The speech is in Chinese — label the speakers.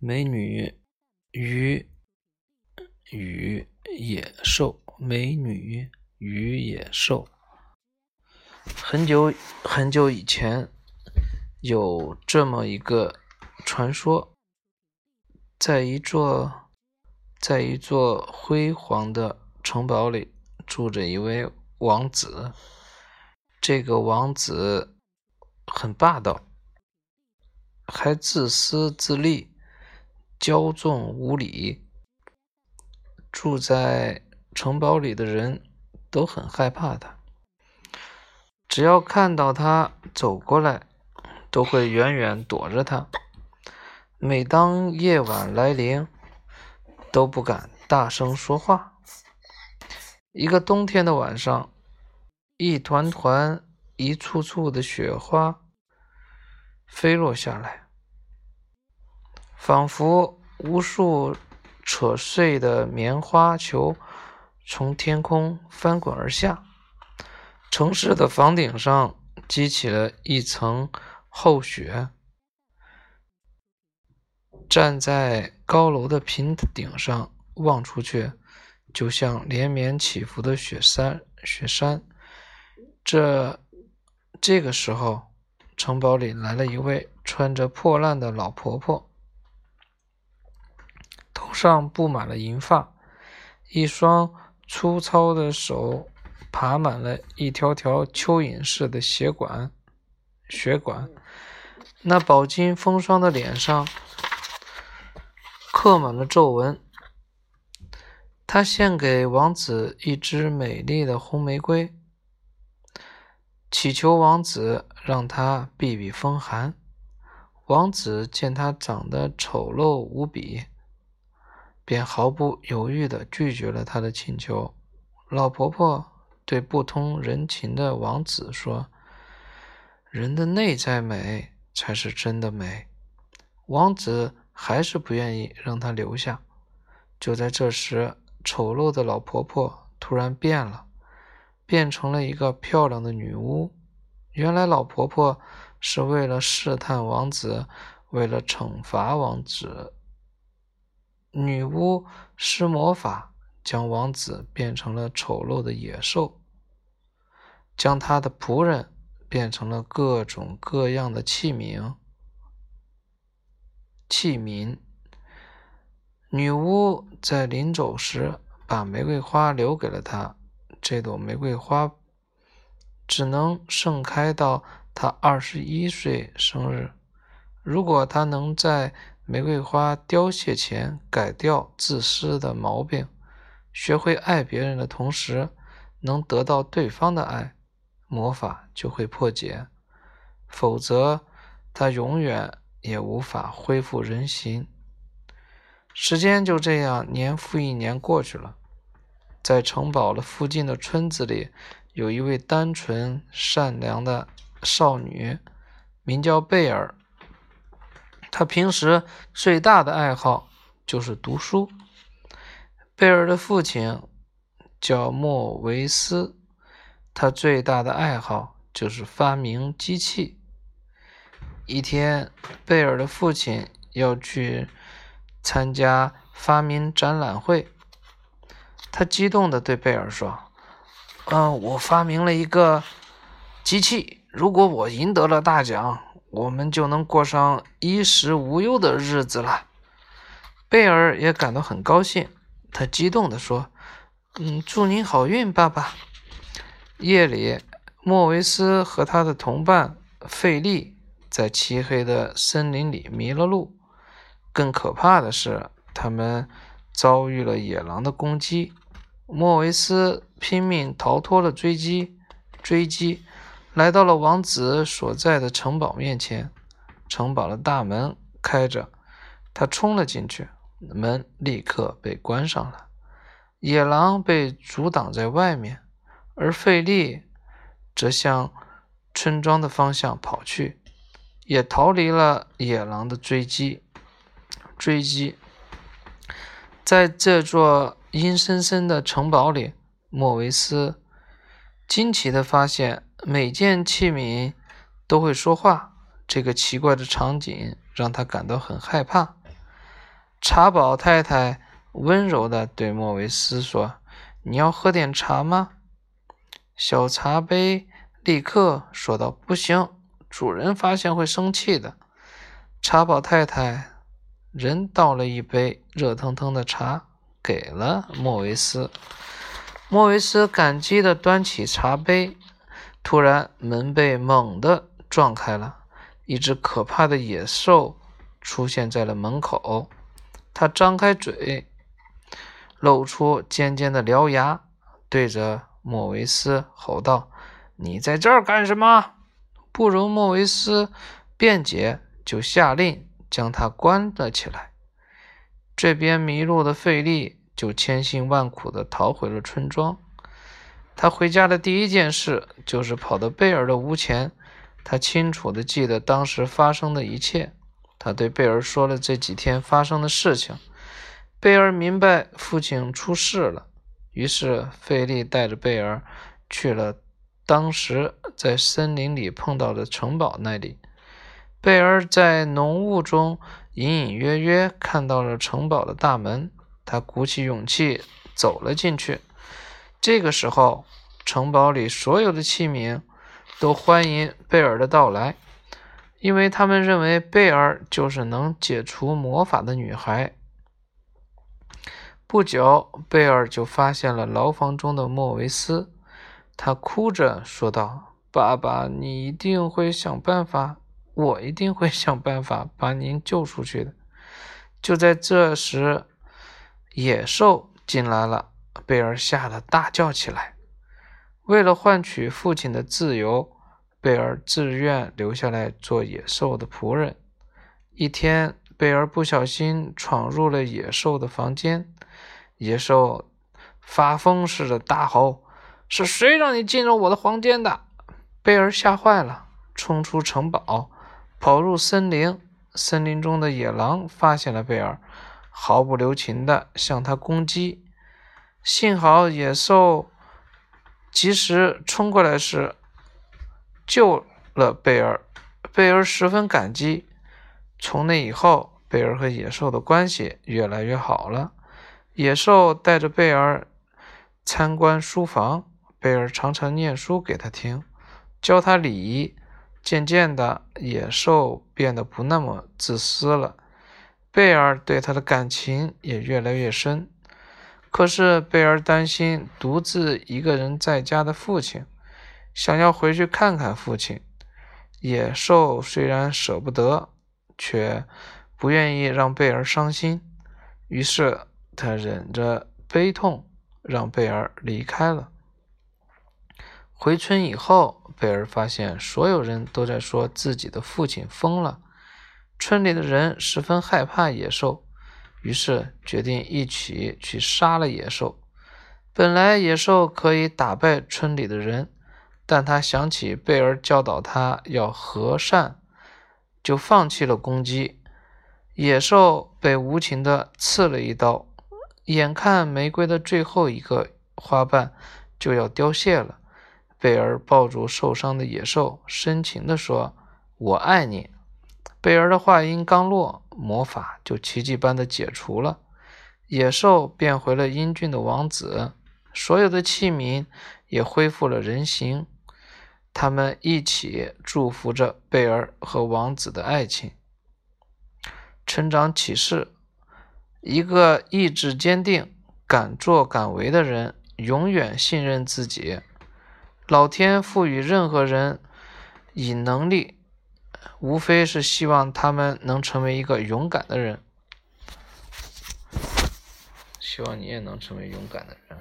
Speaker 1: 美女与与野兽，美女与野兽。很久很久以前，有这么一个传说，在一座在一座辉煌的城堡里，住着一位王子。这个王子很霸道，还自私自利。骄纵无礼，住在城堡里的人都很害怕他。只要看到他走过来，都会远远躲着他。每当夜晚来临，都不敢大声说话。一个冬天的晚上，一团团、一簇簇的雪花飞落下来。仿佛无数扯碎的棉花球从天空翻滚而下，城市的房顶上积起了一层厚雪。站在高楼的平顶上望出去，就像连绵起伏的雪山。雪山。这这个时候，城堡里来了一位穿着破烂的老婆婆。上布满了银发，一双粗糙的手爬满了一条条蚯蚓似的血管，血管。那饱经风霜的脸上刻满了皱纹。他献给王子一支美丽的红玫瑰，祈求王子让他避避风寒。王子见他长得丑陋无比。便毫不犹豫地拒绝了他的请求。老婆婆对不通人情的王子说：“人的内在美才是真的美。”王子还是不愿意让她留下。就在这时，丑陋的老婆婆突然变了，变成了一个漂亮的女巫。原来，老婆婆是为了试探王子，为了惩罚王子。女巫施魔法，将王子变成了丑陋的野兽，将他的仆人变成了各种各样的器皿。器皿。女巫在临走时，把玫瑰花留给了他。这朵玫瑰花只能盛开到他二十一岁生日。如果他能在玫瑰花凋谢前，改掉自私的毛病，学会爱别人的同时，能得到对方的爱，魔法就会破解。否则，他永远也无法恢复人形。时间就这样年复一年过去了。在城堡的附近的村子里，有一位单纯善良的少女，名叫贝尔。他平时最大的爱好就是读书。贝尔的父亲叫莫维斯，他最大的爱好就是发明机器。一天，贝尔的父亲要去参加发明展览会，他激动地对贝尔说：“嗯，我发明了一个机器，如果我赢得了大奖。”我们就能过上衣食无忧的日子了。贝尔也感到很高兴，他激动地说：“嗯，祝您好运，爸爸。”夜里，莫维斯和他的同伴费利在漆黑的森林里迷了路。更可怕的是，他们遭遇了野狼的攻击。莫维斯拼命逃脱了追击，追击。来到了王子所在的城堡面前，城堡的大门开着，他冲了进去，门立刻被关上了。野狼被阻挡在外面，而费利则向村庄的方向跑去，也逃离了野狼的追击。追击，在这座阴森森的城堡里，莫维斯惊奇地发现。每件器皿都会说话，这个奇怪的场景让他感到很害怕。茶宝太太温柔地对莫维斯说：“你要喝点茶吗？”小茶杯立刻说道：“不行，主人发现会生气的。”茶宝太太人倒了一杯热腾腾的茶给了莫维斯。莫维斯感激地端起茶杯，突然门被猛地撞开了，一只可怕的野兽出现在了门口。他张开嘴，露出尖尖的獠牙，对着莫维斯吼道：“你在这儿干什么？”不容莫维斯辩解，就下令将他关了起来。这边迷路的费利就千辛万苦地逃回了村庄。他回家的第一件事就是跑到贝尔的屋前。他清楚地记得当时发生的一切。他对贝尔说了这几天发生的事情。贝尔明白父亲出事了，于是费利带着贝尔去了当时在森林里碰到的城堡那里。贝尔在浓雾中隐隐约约看到了城堡的大门，他鼓起勇气走了进去。这个时候，城堡里所有的器皿都欢迎贝尔的到来。因为他们认为贝尔就是能解除魔法的女孩。不久，贝尔就发现了牢房中的莫维斯，他哭着说道：“爸爸，你一定会想办法，我一定会想办法把您救出去的。”就在这时，野兽进来了，贝尔吓得大叫起来。为了换取父亲的自由。贝尔自愿留下来做野兽的仆人。一天，贝尔不小心闯入了野兽的房间，野兽发疯似的大吼：“是谁让你进入我的房间的？”贝尔吓坏了，冲出城堡，跑入森林。森林中的野狼发现了贝尔，毫不留情地向他攻击。幸好野兽及时冲过来时。救了贝尔，贝尔十分感激。从那以后，贝尔和野兽的关系越来越好了。野兽带着贝尔参观书房，贝尔常常念书给他听，教他礼仪。渐渐的，野兽变得不那么自私了，贝尔对他的感情也越来越深。可是，贝尔担心独自一个人在家的父亲。想要回去看看父亲，野兽虽然舍不得，却不愿意让贝尔伤心。于是他忍着悲痛，让贝尔离开了。回村以后，贝尔发现所有人都在说自己的父亲疯了。村里的人十分害怕野兽，于是决定一起去杀了野兽。本来野兽可以打败村里的人。但他想起贝尔教导他要和善，就放弃了攻击。野兽被无情地刺了一刀，眼看玫瑰的最后一个花瓣就要凋谢了，贝尔抱住受伤的野兽，深情地说：“我爱你。”贝尔的话音刚落，魔法就奇迹般的解除了，野兽变回了英俊的王子，所有的器皿也恢复了人形。他们一起祝福着贝尔和王子的爱情。成长启示：一个意志坚定、敢作敢为的人，永远信任自己。老天赋予任何人以能力，无非是希望他们能成为一个勇敢的人。希望你也能成为勇敢的人。